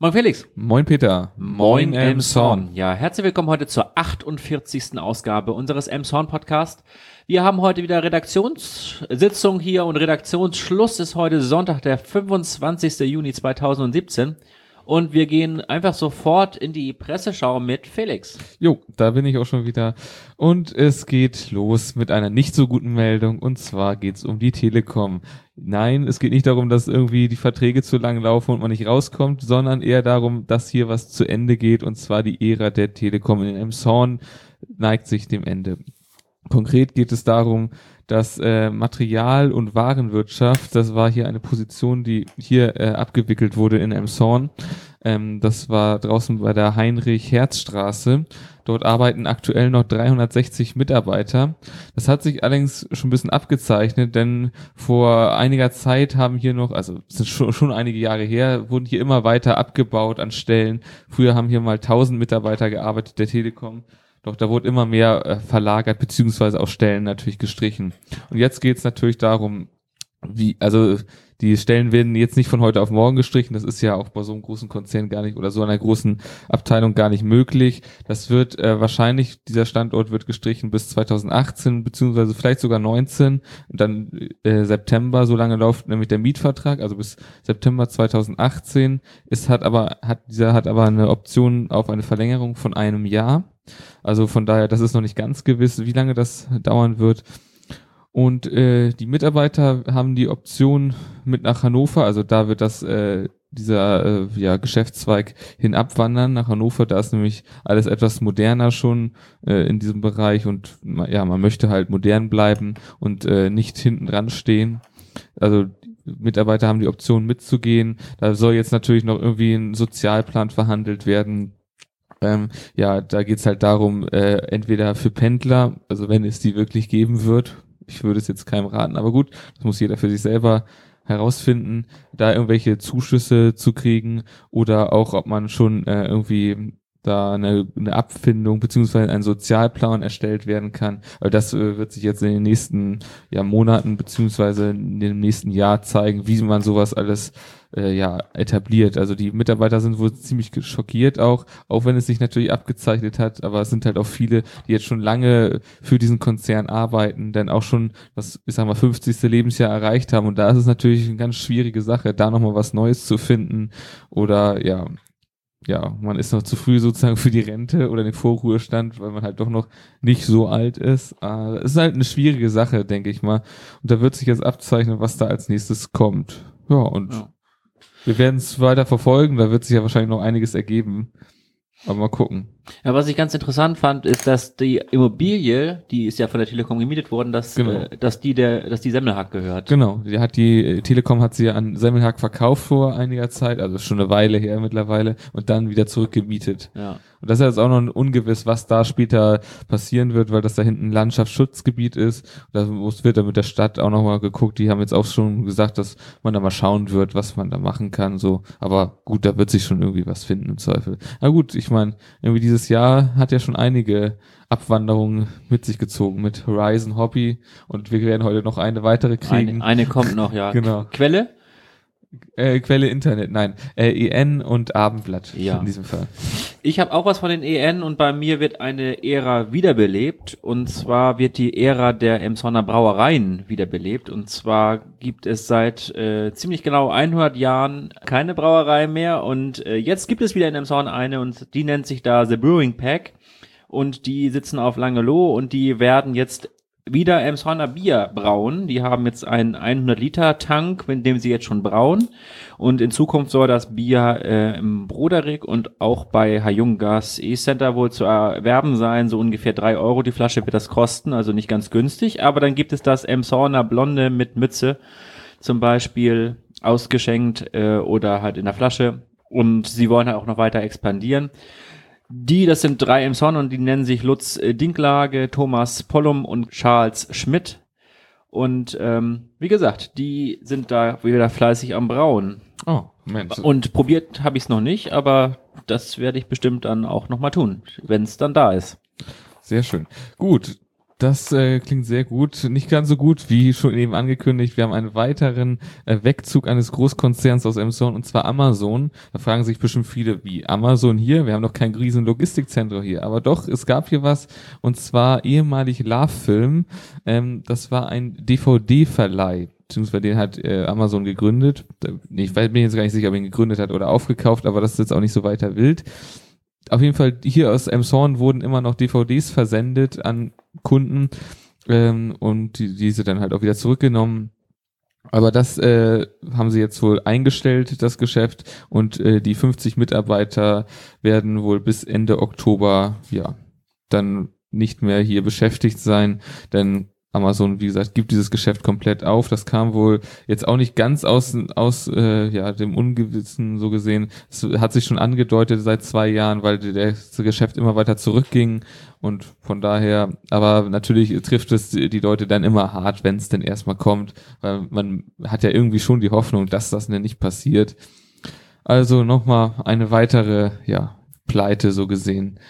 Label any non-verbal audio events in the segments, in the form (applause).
Moin Felix. Moin Peter. Moin Elmshorn. Ja, herzlich willkommen heute zur 48. Ausgabe unseres Elmshorn Podcast. Wir haben heute wieder Redaktionssitzung hier und Redaktionsschluss ist heute Sonntag, der 25. Juni 2017. Und wir gehen einfach sofort in die Presseschau mit Felix. Jo, da bin ich auch schon wieder. Und es geht los mit einer nicht so guten Meldung. Und zwar geht es um die Telekom. Nein, es geht nicht darum, dass irgendwie die Verträge zu lang laufen und man nicht rauskommt, sondern eher darum, dass hier was zu Ende geht. Und zwar die Ära der Telekom in Emshorn neigt sich dem Ende. Konkret geht es darum, dass äh, Material- und Warenwirtschaft, das war hier eine Position, die hier äh, abgewickelt wurde in Emshorn. Ähm, das war draußen bei der Heinrich-Herz-Straße. Dort arbeiten aktuell noch 360 Mitarbeiter. Das hat sich allerdings schon ein bisschen abgezeichnet, denn vor einiger Zeit haben hier noch, also sind schon, schon einige Jahre her, wurden hier immer weiter abgebaut an Stellen. Früher haben hier mal 1000 Mitarbeiter gearbeitet, der Telekom. Doch da wurde immer mehr äh, verlagert, beziehungsweise auch Stellen natürlich gestrichen. Und jetzt geht es natürlich darum, wie, also die Stellen werden jetzt nicht von heute auf morgen gestrichen. Das ist ja auch bei so einem großen Konzern gar nicht oder so einer großen Abteilung gar nicht möglich. Das wird äh, wahrscheinlich, dieser Standort wird gestrichen bis 2018, beziehungsweise vielleicht sogar 19 und dann äh, September, so lange läuft nämlich der Mietvertrag, also bis September 2018. Es hat aber, hat, dieser hat aber eine Option auf eine Verlängerung von einem Jahr. Also von daher, das ist noch nicht ganz gewiss, wie lange das dauern wird. Und äh, die Mitarbeiter haben die Option mit nach Hannover, also da wird das äh, dieser äh, ja, Geschäftszweig hin abwandern nach Hannover. Da ist nämlich alles etwas moderner schon äh, in diesem Bereich und ja, man möchte halt modern bleiben und äh, nicht hinten dran stehen. Also Mitarbeiter haben die Option mitzugehen. Da soll jetzt natürlich noch irgendwie ein Sozialplan verhandelt werden, ähm, ja, da geht's halt darum, äh, entweder für Pendler, also wenn es die wirklich geben wird, ich würde es jetzt keinem raten, aber gut, das muss jeder für sich selber herausfinden, da irgendwelche Zuschüsse zu kriegen oder auch, ob man schon äh, irgendwie da eine, eine Abfindung beziehungsweise ein Sozialplan erstellt werden kann. Aber das äh, wird sich jetzt in den nächsten ja, Monaten beziehungsweise in dem nächsten Jahr zeigen, wie man sowas alles äh, ja etabliert. Also die Mitarbeiter sind wohl ziemlich schockiert auch, auch wenn es sich natürlich abgezeichnet hat, aber es sind halt auch viele, die jetzt schon lange für diesen Konzern arbeiten, denn auch schon das, ich sag mal, 50. Lebensjahr erreicht haben. Und da ist es natürlich eine ganz schwierige Sache, da nochmal was Neues zu finden oder ja, ja, man ist noch zu früh sozusagen für die Rente oder den Vorruhestand, weil man halt doch noch nicht so alt ist. Äh, es ist halt eine schwierige Sache, denke ich mal. Und da wird sich jetzt abzeichnen, was da als nächstes kommt. Ja, und ja. wir werden es weiter verfolgen. Da wird sich ja wahrscheinlich noch einiges ergeben. Aber mal gucken. Ja, was ich ganz interessant fand, ist, dass die Immobilie, die ist ja von der Telekom gemietet worden, dass, genau. äh, dass die der, dass die Semmelhack gehört. Genau, die hat die äh, Telekom hat sie an Semmelhack verkauft vor einiger Zeit, also schon eine Weile her mittlerweile, und dann wieder zurückgemietet. Ja. Und das ist jetzt auch noch ungewiss, was da später passieren wird, weil das da hinten ein Landschaftsschutzgebiet ist. Da wird dann mit der Stadt auch nochmal geguckt. Die haben jetzt auch schon gesagt, dass man da mal schauen wird, was man da machen kann. So, aber gut, da wird sich schon irgendwie was finden im Zweifel. Na gut, ich meine, irgendwie dieses Jahr hat ja schon einige Abwanderungen mit sich gezogen mit Horizon Hobby und wir werden heute noch eine weitere kriegen. Eine, eine kommt noch, ja. genau. Quelle? Äh, Quelle Internet, nein. Äh, EN und Abendblatt ja. in diesem Fall. Ich habe auch was von den EN und bei mir wird eine Ära wiederbelebt. Und zwar wird die Ära der Emsonner Brauereien wiederbelebt. Und zwar gibt es seit äh, ziemlich genau 100 Jahren keine Brauerei mehr. Und äh, jetzt gibt es wieder in Emshorn eine und die nennt sich da The Brewing Pack. Und die sitzen auf Langeloh und die werden jetzt wieder Emshorner Bier brauen. Die haben jetzt einen 100 Liter Tank, mit dem sie jetzt schon brauen. Und in Zukunft soll das Bier äh, im Broderick und auch bei Hayungas E-Center wohl zu erwerben sein. So ungefähr drei Euro die Flasche wird das kosten, also nicht ganz günstig. Aber dann gibt es das Emshorner Blonde mit Mütze zum Beispiel ausgeschenkt äh, oder halt in der Flasche. Und sie wollen halt auch noch weiter expandieren. Die, das sind drei im Son und die nennen sich Lutz äh, Dinklage, Thomas Pollum und Charles Schmidt. Und ähm, wie gesagt, die sind da wieder fleißig am Brauen. Oh, Mensch. Und probiert habe ich es noch nicht, aber das werde ich bestimmt dann auch nochmal tun, wenn es dann da ist. Sehr schön. Gut, Das äh, klingt sehr gut. Nicht ganz so gut, wie schon eben angekündigt. Wir haben einen weiteren äh, Wegzug eines Großkonzerns aus Amazon und zwar Amazon. Da fragen sich bestimmt viele, wie Amazon hier? Wir haben doch kein riesen Logistikzentrum hier. Aber doch, es gab hier was und zwar ehemalig Love Film. Ähm, das war ein DVD-Verleih beziehungsweise den hat äh, Amazon gegründet. Ich weiß, bin jetzt gar nicht sicher, ob er ihn gegründet hat oder aufgekauft, aber das ist jetzt auch nicht so weiter wild auf jeden Fall hier aus Emshorn wurden immer noch DVDs versendet an Kunden ähm, und die, diese dann halt auch wieder zurückgenommen. Aber das äh, haben sie jetzt wohl eingestellt, das Geschäft, und äh, die 50 Mitarbeiter werden wohl bis Ende Oktober ja dann nicht mehr hier beschäftigt sein, denn Amazon, wie gesagt, gibt dieses Geschäft komplett auf. Das kam wohl jetzt auch nicht ganz aus, aus äh, ja, dem Ungewissen so gesehen. Es hat sich schon angedeutet seit zwei Jahren, weil das Geschäft immer weiter zurückging und von daher, aber natürlich trifft es die Leute dann immer hart, wenn es denn erstmal kommt, weil man hat ja irgendwie schon die Hoffnung, dass das denn nicht passiert. Also nochmal eine weitere, ja, Pleite so gesehen,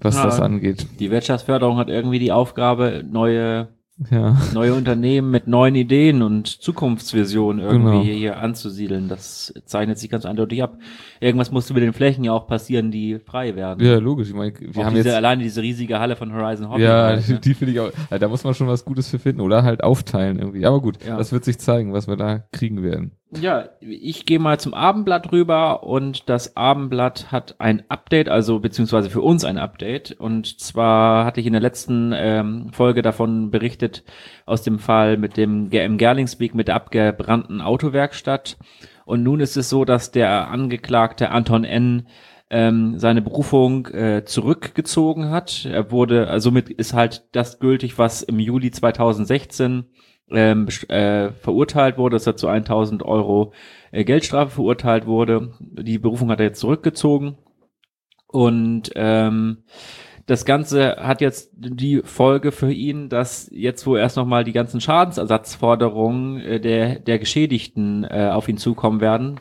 was ja, das angeht. Die Wirtschaftsförderung hat irgendwie die Aufgabe, neue ja. neue Unternehmen mit neuen Ideen und Zukunftsvisionen irgendwie genau. hier anzusiedeln. Das zeichnet sich ganz eindeutig ab. Irgendwas musste mit den Flächen ja auch passieren, die frei werden. Ja, logisch. Ich meine, wir auch haben diese, jetzt alleine diese riesige Halle von Horizon Hobby. Ja, halt, (laughs) ne? die finde ich auch. Da muss man schon was Gutes für finden oder halt aufteilen irgendwie. Aber gut, ja. das wird sich zeigen, was wir da kriegen werden. Ja, ich gehe mal zum Abendblatt rüber und das Abendblatt hat ein Update, also beziehungsweise für uns ein Update. Und zwar hatte ich in der letzten ähm, Folge davon berichtet, aus dem Fall mit dem GM Gerlingsweg mit der abgebrannten Autowerkstatt. Und nun ist es so, dass der Angeklagte Anton N. Ähm, seine Berufung äh, zurückgezogen hat. Er wurde, also somit ist halt das gültig, was im Juli 2016 ähm, äh, verurteilt wurde, dass er zu 1000 Euro äh, Geldstrafe verurteilt wurde. Die Berufung hat er jetzt zurückgezogen und ähm, das Ganze hat jetzt die Folge für ihn, dass jetzt wo erst nochmal die ganzen Schadensersatzforderungen äh, der, der Geschädigten äh, auf ihn zukommen werden.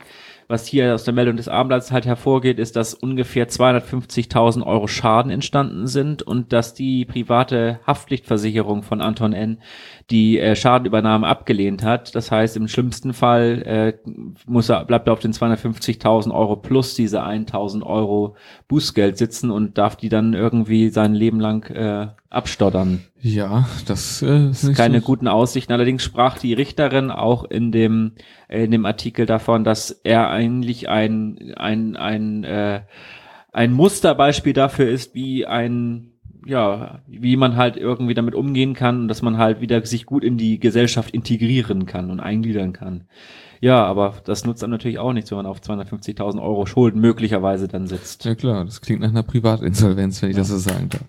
Was hier aus der Meldung des Abendblatts halt hervorgeht, ist, dass ungefähr 250.000 Euro Schaden entstanden sind und dass die private Haftpflichtversicherung von Anton N die äh, Schadenübernahme abgelehnt hat. Das heißt, im schlimmsten Fall äh, muss er, bleibt er auf den 250.000 Euro plus diese 1.000 Euro Bußgeld sitzen und darf die dann irgendwie sein Leben lang äh, abstottern. Ja, das äh, ist keine so guten Aussichten. Allerdings sprach die Richterin auch in dem äh, in dem Artikel davon, dass er eigentlich ein ein ein äh, ein Musterbeispiel dafür ist, wie ein ja, wie man halt irgendwie damit umgehen kann und dass man halt wieder sich gut in die Gesellschaft integrieren kann und eingliedern kann. Ja, aber das nutzt dann natürlich auch nichts, wenn man auf 250.000 Euro Schulden möglicherweise dann sitzt. Ja klar, das klingt nach einer Privatinsolvenz, wenn ich ja. das so sagen darf.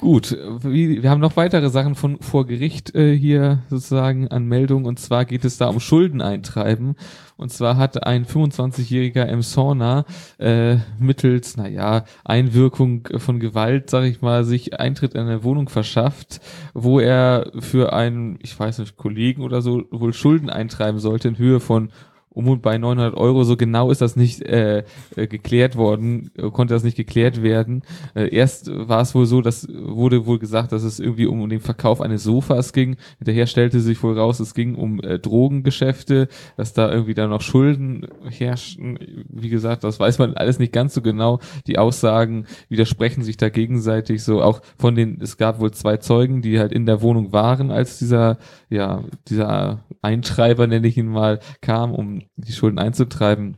Gut, wie, wir haben noch weitere Sachen von vor Gericht äh, hier sozusagen an Meldungen und zwar geht es da um Schuldeneintreiben und zwar hat ein 25-jähriger Emsona äh, mittels, naja, Einwirkung von Gewalt, sag ich mal, sich Eintritt in eine Wohnung verschafft, wo er für einen, ich weiß nicht, Kollegen oder so wohl Schulden eintreiben sollte in Höhe von um und bei 900 Euro. So genau ist das nicht äh, äh, geklärt worden, konnte das nicht geklärt werden. Äh, erst war es wohl so, dass wurde wohl gesagt, dass es irgendwie um den Verkauf eines Sofas ging. Hinterher stellte sich wohl raus, es ging um äh, Drogengeschäfte, dass da irgendwie da noch Schulden herrschten. Wie gesagt, das weiß man alles nicht ganz so genau. Die Aussagen widersprechen sich da gegenseitig so. Auch von den, es gab wohl zwei Zeugen, die halt in der Wohnung waren, als dieser, ja, dieser Eintreiber, nenne ich ihn mal, kam, um die Schulden einzutreiben.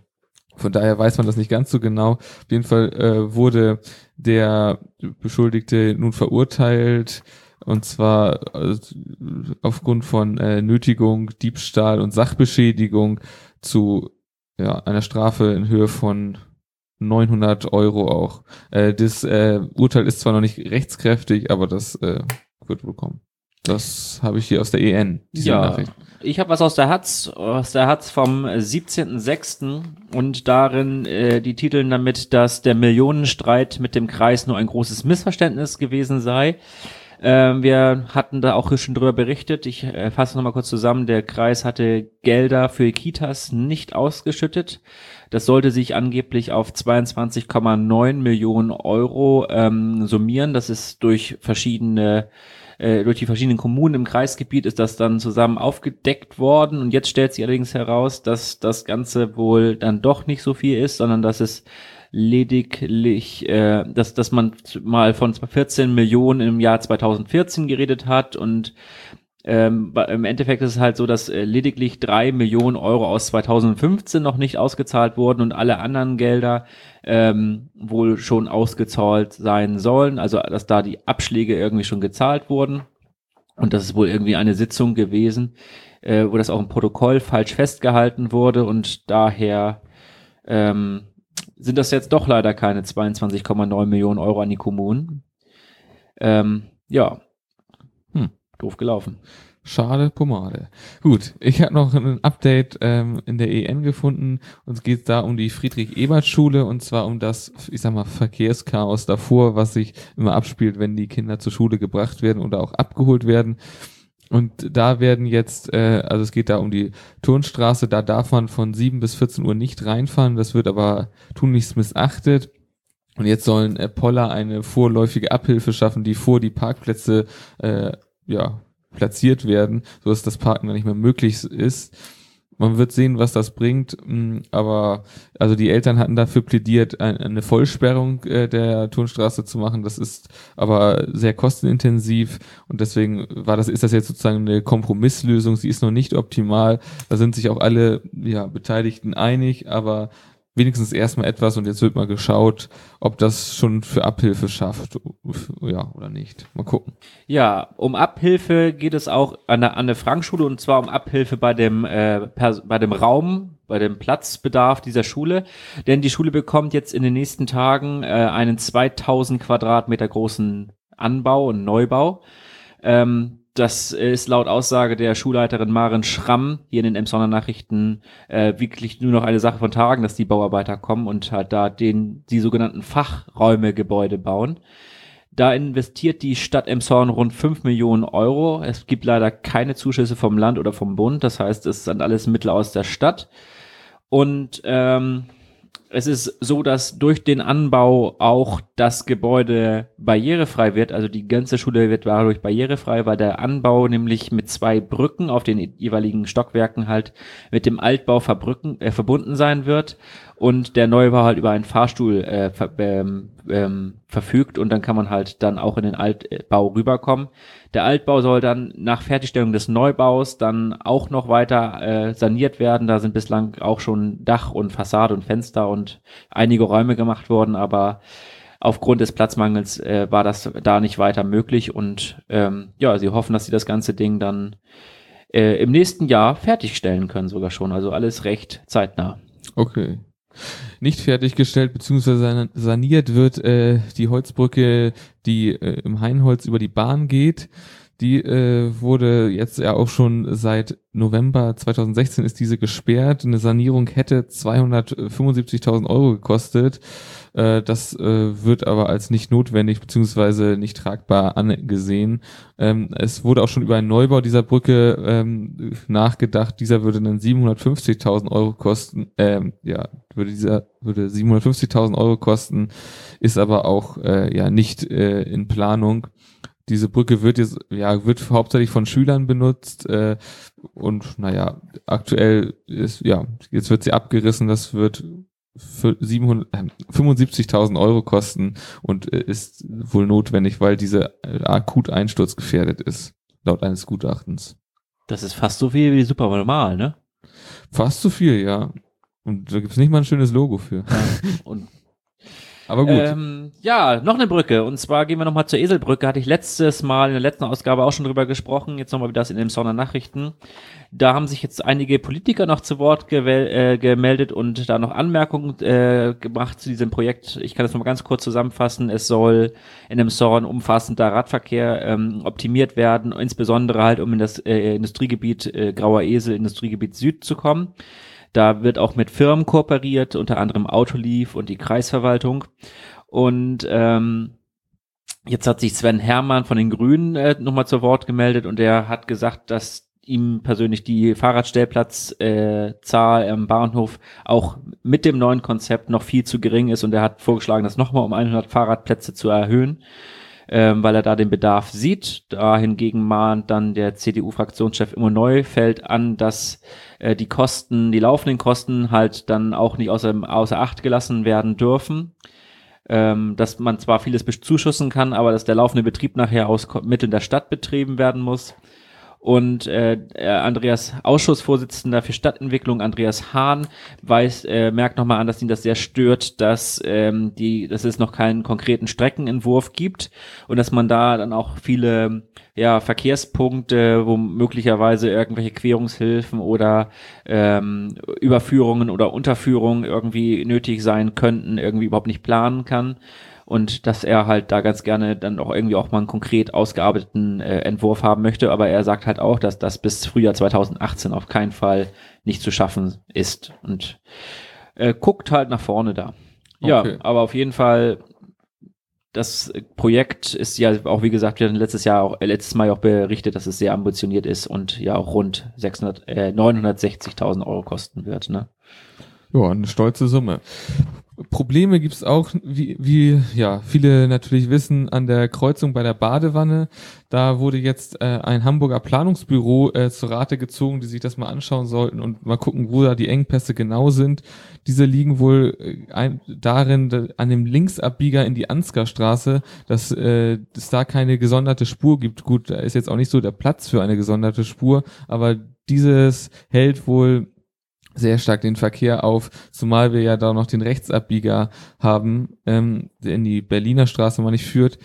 Von daher weiß man das nicht ganz so genau. Auf jeden Fall äh, wurde der Beschuldigte nun verurteilt und zwar äh, aufgrund von äh, Nötigung, Diebstahl und Sachbeschädigung zu ja, einer Strafe in Höhe von 900 Euro auch. Äh, das äh, Urteil ist zwar noch nicht rechtskräftig, aber das äh, wird bekommen. Das habe ich hier aus der EN. ja, Nachricht. ich habe was aus der Hatz, aus der Hatz vom 17.06. und darin äh, die Titeln damit, dass der Millionenstreit mit dem Kreis nur ein großes Missverständnis gewesen sei. Ähm, wir hatten da auch schon drüber berichtet. Ich äh, fasse nochmal kurz zusammen. Der Kreis hatte Gelder für Kitas nicht ausgeschüttet. Das sollte sich angeblich auf 22,9 Millionen Euro ähm, summieren. Das ist durch verschiedene äh, durch die verschiedenen Kommunen im Kreisgebiet ist das dann zusammen aufgedeckt worden. Und jetzt stellt sich allerdings heraus, dass das Ganze wohl dann doch nicht so viel ist, sondern dass es lediglich, äh, dass, dass man mal von 14 Millionen im Jahr 2014 geredet hat und ähm, Im Endeffekt ist es halt so, dass äh, lediglich drei Millionen Euro aus 2015 noch nicht ausgezahlt wurden und alle anderen Gelder ähm, wohl schon ausgezahlt sein sollen. Also dass da die Abschläge irgendwie schon gezahlt wurden. Und das ist wohl irgendwie eine Sitzung gewesen, äh, wo das auch im Protokoll falsch festgehalten wurde und daher ähm, sind das jetzt doch leider keine 22,9 Millionen Euro an die Kommunen. Ähm, ja, Doof gelaufen. Schade Pomade. Gut, ich habe noch ein Update ähm, in der EN gefunden. Uns geht da um die Friedrich-Ebert-Schule und zwar um das, ich sag mal, Verkehrschaos davor, was sich immer abspielt, wenn die Kinder zur Schule gebracht werden oder auch abgeholt werden. Und da werden jetzt, äh, also es geht da um die Turnstraße, da darf man von 7 bis 14 Uhr nicht reinfahren, das wird aber tunlichst missachtet. Und jetzt sollen äh, Poller eine vorläufige Abhilfe schaffen, die vor die Parkplätze äh, ja, platziert werden, so dass das Parken dann nicht mehr möglich ist. Man wird sehen, was das bringt, mm, aber also die Eltern hatten dafür plädiert, eine Vollsperrung äh, der Turnstraße zu machen. Das ist aber sehr kostenintensiv und deswegen war das ist das jetzt sozusagen eine Kompromisslösung. Sie ist noch nicht optimal. Da sind sich auch alle ja, Beteiligten einig, aber wenigstens erstmal etwas und jetzt wird mal geschaut, ob das schon für Abhilfe schafft, ja oder nicht. Mal gucken. Ja, um Abhilfe geht es auch an der, an der Frankschule und zwar um Abhilfe bei dem, äh, bei dem Raum, bei dem Platzbedarf dieser Schule, denn die Schule bekommt jetzt in den nächsten Tagen äh, einen 2000 Quadratmeter großen Anbau und Neubau. Ähm, das ist laut Aussage der Schulleiterin Maren Schramm hier in den Emsonner Nachrichten äh, wirklich nur noch eine Sache von Tagen, dass die Bauarbeiter kommen und halt da den die sogenannten Fachräumegebäude bauen. Da investiert die Stadt Emshorn rund 5 Millionen Euro. Es gibt leider keine Zuschüsse vom Land oder vom Bund. Das heißt, es sind alles Mittel aus der Stadt. Und ähm, es ist so, dass durch den Anbau auch das Gebäude barrierefrei wird. Also die ganze Schule wird dadurch barrierefrei, weil der Anbau nämlich mit zwei Brücken auf den jeweiligen Stockwerken halt mit dem Altbau äh, verbunden sein wird und der Neubau halt über einen Fahrstuhl äh, ver ähm, ähm, verfügt und dann kann man halt dann auch in den Altbau rüberkommen. Der Altbau soll dann nach Fertigstellung des Neubaus dann auch noch weiter äh, saniert werden. Da sind bislang auch schon Dach und Fassade und Fenster und einige Räume gemacht worden, aber aufgrund des Platzmangels äh, war das da nicht weiter möglich und ähm, ja, sie hoffen, dass sie das ganze Ding dann äh, im nächsten Jahr fertigstellen können sogar schon. Also alles recht zeitnah. Okay nicht fertiggestellt bzw. saniert wird äh, die Holzbrücke, die äh, im Hainholz über die Bahn geht. Die äh, wurde jetzt ja auch schon seit November 2016 ist diese gesperrt. Eine Sanierung hätte 275.000 Euro gekostet. Äh, das äh, wird aber als nicht notwendig beziehungsweise nicht tragbar angesehen. Ähm, es wurde auch schon über einen Neubau dieser Brücke ähm, nachgedacht. Dieser würde dann 750.000 Euro kosten. Ähm, ja, würde dieser würde 750.000 Euro kosten, ist aber auch äh, ja nicht äh, in Planung diese Brücke wird jetzt, ja, wird hauptsächlich von Schülern benutzt äh, und naja, aktuell ist, ja, jetzt wird sie abgerissen, das wird für 75.000 Euro kosten und äh, ist wohl notwendig, weil diese äh, akut einsturzgefährdet ist, laut eines Gutachtens. Das ist fast so viel wie die Supernormal, ne? Fast so viel, ja. Und da gibt's nicht mal ein schönes Logo für. Ja, und aber gut. Ähm, ja, noch eine Brücke. Und zwar gehen wir nochmal zur Eselbrücke. Hatte ich letztes Mal in der letzten Ausgabe auch schon drüber gesprochen. Jetzt nochmal wieder das in den Sonner Nachrichten. Da haben sich jetzt einige Politiker noch zu Wort äh, gemeldet und da noch Anmerkungen äh, gemacht zu diesem Projekt. Ich kann das nochmal ganz kurz zusammenfassen. Es soll in dem Zorn umfassender Radverkehr ähm, optimiert werden, insbesondere halt um in das äh, Industriegebiet äh, Grauer Esel, Industriegebiet Süd zu kommen. Da wird auch mit Firmen kooperiert, unter anderem Autolief und die Kreisverwaltung. Und ähm, jetzt hat sich Sven Hermann von den Grünen äh, nochmal zu Wort gemeldet und er hat gesagt, dass ihm persönlich die Fahrradstellplatzzahl äh, Zahl am Bahnhof auch mit dem neuen Konzept noch viel zu gering ist und er hat vorgeschlagen, das nochmal um 100 Fahrradplätze zu erhöhen. Ähm, weil er da den Bedarf sieht. Da hingegen mahnt dann der CDU-Fraktionschef immer Neufeld an, dass äh, die Kosten, die laufenden Kosten halt dann auch nicht außer, außer Acht gelassen werden dürfen ähm, dass man zwar vieles bezuschussen kann, aber dass der laufende Betrieb nachher aus Mitteln der Stadt betrieben werden muss. Und äh, Andreas Ausschussvorsitzender für Stadtentwicklung, Andreas Hahn, weiß, äh, merkt nochmal an, dass ihn das sehr stört, dass ähm, die, dass es noch keinen konkreten Streckenentwurf gibt und dass man da dann auch viele ja, Verkehrspunkte, wo möglicherweise irgendwelche Querungshilfen oder ähm, Überführungen oder Unterführungen irgendwie nötig sein könnten, irgendwie überhaupt nicht planen kann und dass er halt da ganz gerne dann auch irgendwie auch mal einen konkret ausgearbeiteten äh, Entwurf haben möchte, aber er sagt halt auch, dass das bis Frühjahr 2018 auf keinen Fall nicht zu schaffen ist und äh, guckt halt nach vorne da. Ja, okay. aber auf jeden Fall das Projekt ist ja auch, wie gesagt, wir hatten letztes Jahr auch, äh, letztes Mal auch berichtet, dass es sehr ambitioniert ist und ja auch rund 600, äh, 960.000 Euro kosten wird, ne? Ja, eine stolze Summe. Probleme gibt's auch, wie, wie ja viele natürlich wissen, an der Kreuzung bei der Badewanne. Da wurde jetzt äh, ein Hamburger Planungsbüro äh, zur Rate gezogen, die sich das mal anschauen sollten und mal gucken, wo da die Engpässe genau sind. Diese liegen wohl äh, ein, darin, an dem Linksabbieger in die Ansgarstraße, dass äh, es da keine gesonderte Spur gibt. Gut, da ist jetzt auch nicht so der Platz für eine gesonderte Spur, aber dieses hält wohl sehr stark den Verkehr auf, zumal wir ja da noch den Rechtsabbieger haben, ähm, der in die Berliner Straße mal nicht führt,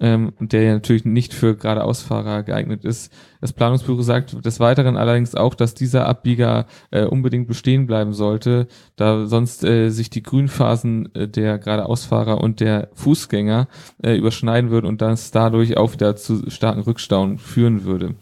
ähm, der ja natürlich nicht für geradeausfahrer geeignet ist. Das Planungsbüro sagt des Weiteren allerdings auch, dass dieser Abbieger äh, unbedingt bestehen bleiben sollte, da sonst äh, sich die Grünphasen äh, der geradeausfahrer und der Fußgänger äh, überschneiden würden und das dadurch auch wieder zu starken Rückstauen führen würde.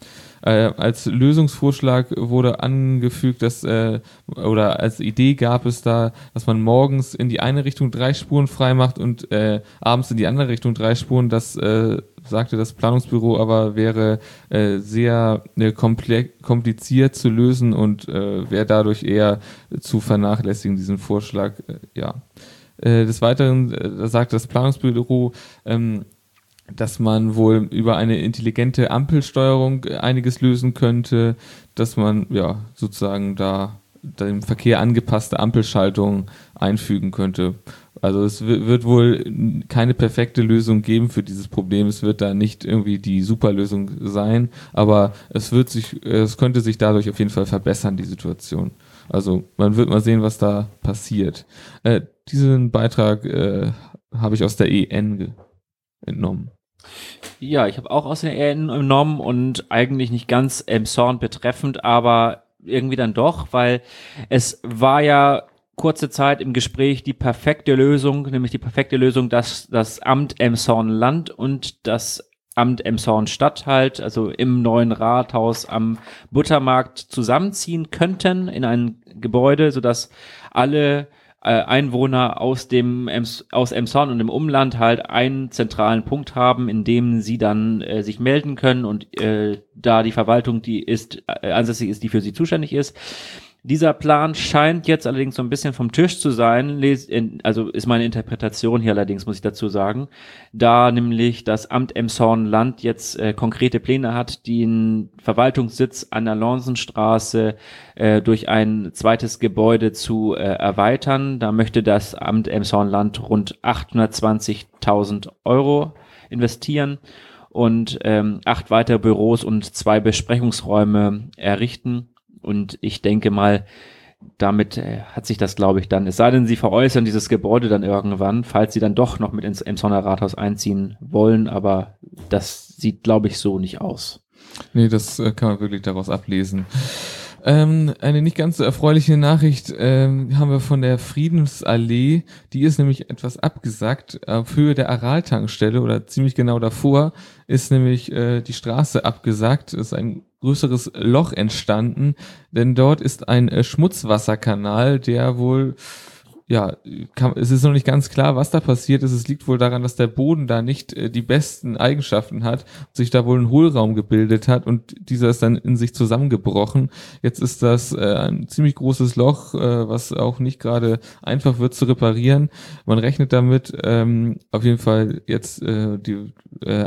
Äh, als Lösungsvorschlag wurde angefügt, dass äh, oder als Idee gab es da, dass man morgens in die eine Richtung drei Spuren frei macht und äh, abends in die andere Richtung drei Spuren. Das äh, sagte das Planungsbüro, aber wäre äh, sehr äh, kompliziert zu lösen und äh, wäre dadurch eher zu vernachlässigen, diesen Vorschlag. Äh, ja. Äh, des Weiteren äh, sagt das Planungsbüro, ähm, dass man wohl über eine intelligente Ampelsteuerung einiges lösen könnte, dass man ja sozusagen da dem Verkehr angepasste Ampelschaltung einfügen könnte. Also es wird wohl keine perfekte Lösung geben für dieses Problem. Es wird da nicht irgendwie die Superlösung sein, aber es wird sich, es könnte sich dadurch auf jeden Fall verbessern, die Situation. Also man wird mal sehen, was da passiert. Äh, diesen Beitrag äh, habe ich aus der EN entnommen. Ja, ich habe auch aus der EN entnommen und eigentlich nicht ganz Emshorn betreffend, aber irgendwie dann doch, weil es war ja kurze Zeit im Gespräch die perfekte Lösung, nämlich die perfekte Lösung, dass das Amt Emshorn Land und das Amt Emshorn Stadt halt, also im neuen Rathaus am Buttermarkt zusammenziehen könnten in ein Gebäude, sodass alle Einwohner aus dem aus Emson und im Umland halt einen zentralen Punkt haben, in dem sie dann äh, sich melden können und äh, da die Verwaltung, die ist äh, ansässig ist, die für sie zuständig ist, dieser Plan scheint jetzt allerdings so ein bisschen vom Tisch zu sein, also ist meine Interpretation hier allerdings, muss ich dazu sagen, da nämlich das Amt Emshorn-Land jetzt äh, konkrete Pläne hat, den Verwaltungssitz an der Lonsenstraße äh, durch ein zweites Gebäude zu äh, erweitern. Da möchte das Amt Emshorn-Land rund 820.000 Euro investieren und ähm, acht weitere Büros und zwei Besprechungsräume errichten. Und ich denke mal, damit äh, hat sich das, glaube ich, dann, es sei denn, sie veräußern dieses Gebäude dann irgendwann, falls sie dann doch noch mit ins Emsonner Rathaus einziehen wollen, aber das sieht, glaube ich, so nicht aus. Nee, das äh, kann man wirklich daraus ablesen. Ähm, eine nicht ganz so erfreuliche Nachricht ähm, haben wir von der Friedensallee. Die ist nämlich etwas abgesagt. Auf Höhe der Araltankstelle oder ziemlich genau davor ist nämlich äh, die Straße abgesagt. Es ist ein größeres Loch entstanden, denn dort ist ein äh, Schmutzwasserkanal, der wohl ja, kann, es ist noch nicht ganz klar, was da passiert ist. Es liegt wohl daran, dass der Boden da nicht äh, die besten Eigenschaften hat, sich da wohl ein Hohlraum gebildet hat und dieser ist dann in sich zusammengebrochen. Jetzt ist das äh, ein ziemlich großes Loch, äh, was auch nicht gerade einfach wird zu reparieren. Man rechnet damit, ähm, auf jeden Fall jetzt äh, die äh,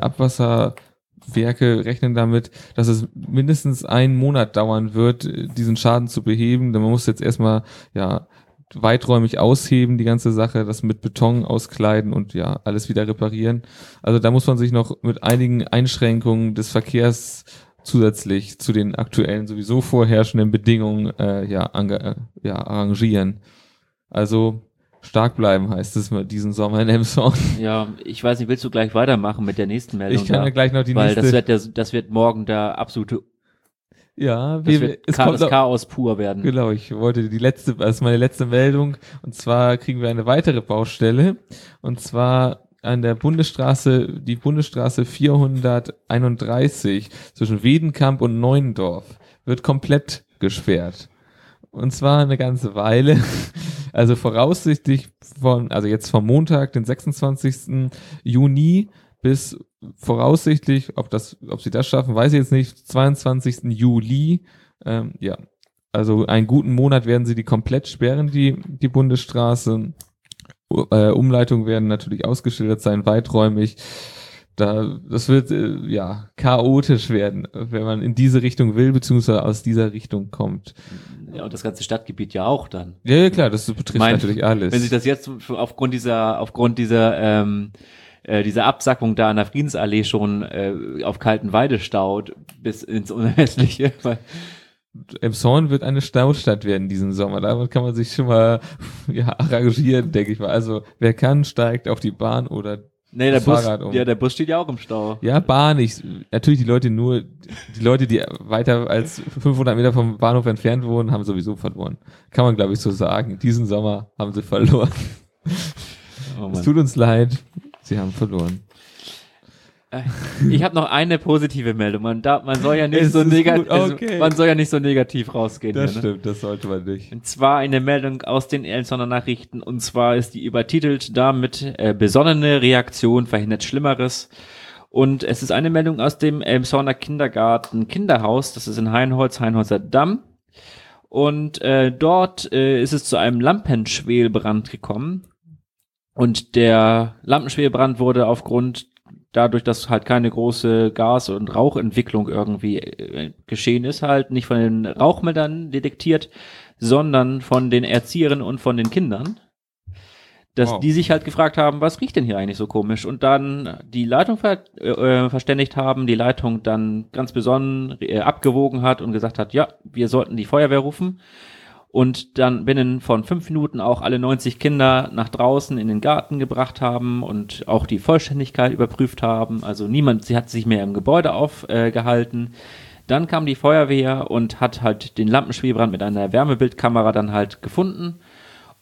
Abwasserwerke rechnen damit, dass es mindestens einen Monat dauern wird, diesen Schaden zu beheben. Denn man muss jetzt erstmal ja weiträumig ausheben, die ganze Sache, das mit Beton auskleiden und ja, alles wieder reparieren. Also da muss man sich noch mit einigen Einschränkungen des Verkehrs zusätzlich zu den aktuellen sowieso vorherrschenden Bedingungen äh, ja, äh, ja, arrangieren. Also stark bleiben heißt es mal diesen Sommer in Emson. (laughs) Ja, ich weiß nicht, willst du gleich weitermachen mit der nächsten Meldung? Ich kann ja gleich noch die weil nächste. das wird, der, das wird morgen der absolute ja, das wir, wird es kommt das Chaos pur werden. Genau, ich wollte die letzte, das ist meine letzte Meldung. Und zwar kriegen wir eine weitere Baustelle. Und zwar an der Bundesstraße, die Bundesstraße 431 zwischen Wedenkamp und Neuendorf wird komplett gesperrt. Und zwar eine ganze Weile. Also voraussichtlich von, also jetzt vom Montag, den 26. Juni bis voraussichtlich, ob das, ob sie das schaffen, weiß ich jetzt nicht, 22. Juli, ähm, ja. Also einen guten Monat werden sie die komplett sperren, die, die Bundesstraße. Äh, Umleitungen werden natürlich ausgeschildert sein, weiträumig. Da, das wird äh, ja chaotisch werden, wenn man in diese Richtung will, beziehungsweise aus dieser Richtung kommt. Ja, und das ganze Stadtgebiet ja auch dann. Ja, ja klar, das betrifft Mein- natürlich alles. Wenn sich das jetzt aufgrund dieser, aufgrund dieser, ähm, äh, dieser Absackung da an der Friedensallee schon äh, auf kalten Weide staut bis ins Unermessliche. (laughs) Weil, Emshorn wird eine Staustadt werden diesen Sommer. Damit kann man sich schon mal ja, arrangieren, denke ich mal. Also wer kann, steigt auf die Bahn oder nee, der Bus, um. ja, der Bus steht ja auch im Stau. ja, Bahn. Ich, natürlich die Leute nur, die Leute, die weiter als 500 Meter vom Bahnhof entfernt wohnen, haben sowieso verloren. Kann man glaube ich so sagen. Diesen Sommer haben sie verloren. Oh Es tut uns leid. Sie haben verloren. Ich habe noch eine positive Meldung. Man, darf, man soll ja nicht so negativ, gut, okay. man soll ja nicht so negativ rausgehen. Das hier, ne? stimmt, das sollte man nicht. Und zwar eine Meldung aus den Elsenner Nachrichten. Und zwar ist die übertitelt damit äh, besonnene Reaktion verhindert Schlimmeres. Und es ist eine Meldung aus dem Elmshorner Kindergarten Kinderhaus. Das ist in Heinholz, Heinholzer Damm. Und äh, dort äh, ist es zu einem Lampenschwelbrand gekommen. Und der Lampenschwelbrand wurde aufgrund dadurch, dass halt keine große Gas- und Rauchentwicklung irgendwie äh, geschehen ist, halt nicht von den Rauchmeldern detektiert, sondern von den Erzieherinnen und von den Kindern. Dass Wow. die sich halt gefragt haben, was riecht denn hier eigentlich so komisch? Und dann die Leitung ver äh, äh, verständigt haben, die Leitung dann ganz besonnen äh, abgewogen hat und gesagt hat, ja, wir sollten die Feuerwehr rufen. Und dann binnen von fünf Minuten auch alle 90 Kinder nach draußen in den Garten gebracht haben und auch die Vollständigkeit überprüft haben. Also niemand, sie hat sich mehr im Gebäude aufgehalten. Gehalten. dann kam die Feuerwehr und hat halt den Lampenschwelbrand mit einer Wärmebildkamera dann halt gefunden.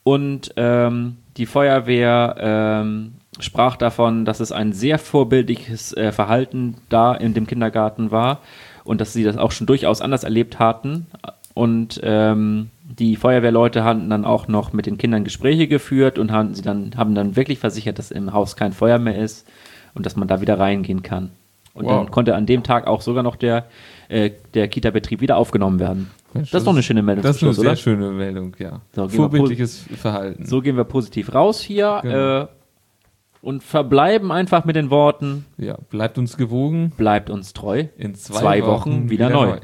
Und ähm, die Feuerwehr ähm, sprach davon, dass es ein sehr vorbildliches äh, Verhalten da in dem Kindergarten war und dass sie das auch schon durchaus anders erlebt hatten. Und ähm, die Feuerwehrleute hatten dann auch noch mit den Kindern Gespräche geführt und haben sie dann haben dann wirklich versichert, dass im Haus kein Feuer mehr ist und dass man da wieder reingehen kann. Und Wow. dann konnte an dem Tag auch sogar noch der äh, der Kita-Betrieb wieder aufgenommen werden. Mensch, das ist doch eine schöne Meldung Das ist eine sehr oder? schöne Meldung, ja. So, Vorbildliches Verhalten. So gehen wir positiv raus hier Genau. äh, und verbleiben einfach mit den Worten, Ja, bleibt uns gewogen. bleibt uns treu. In zwei, Zwei Wochen wieder neu.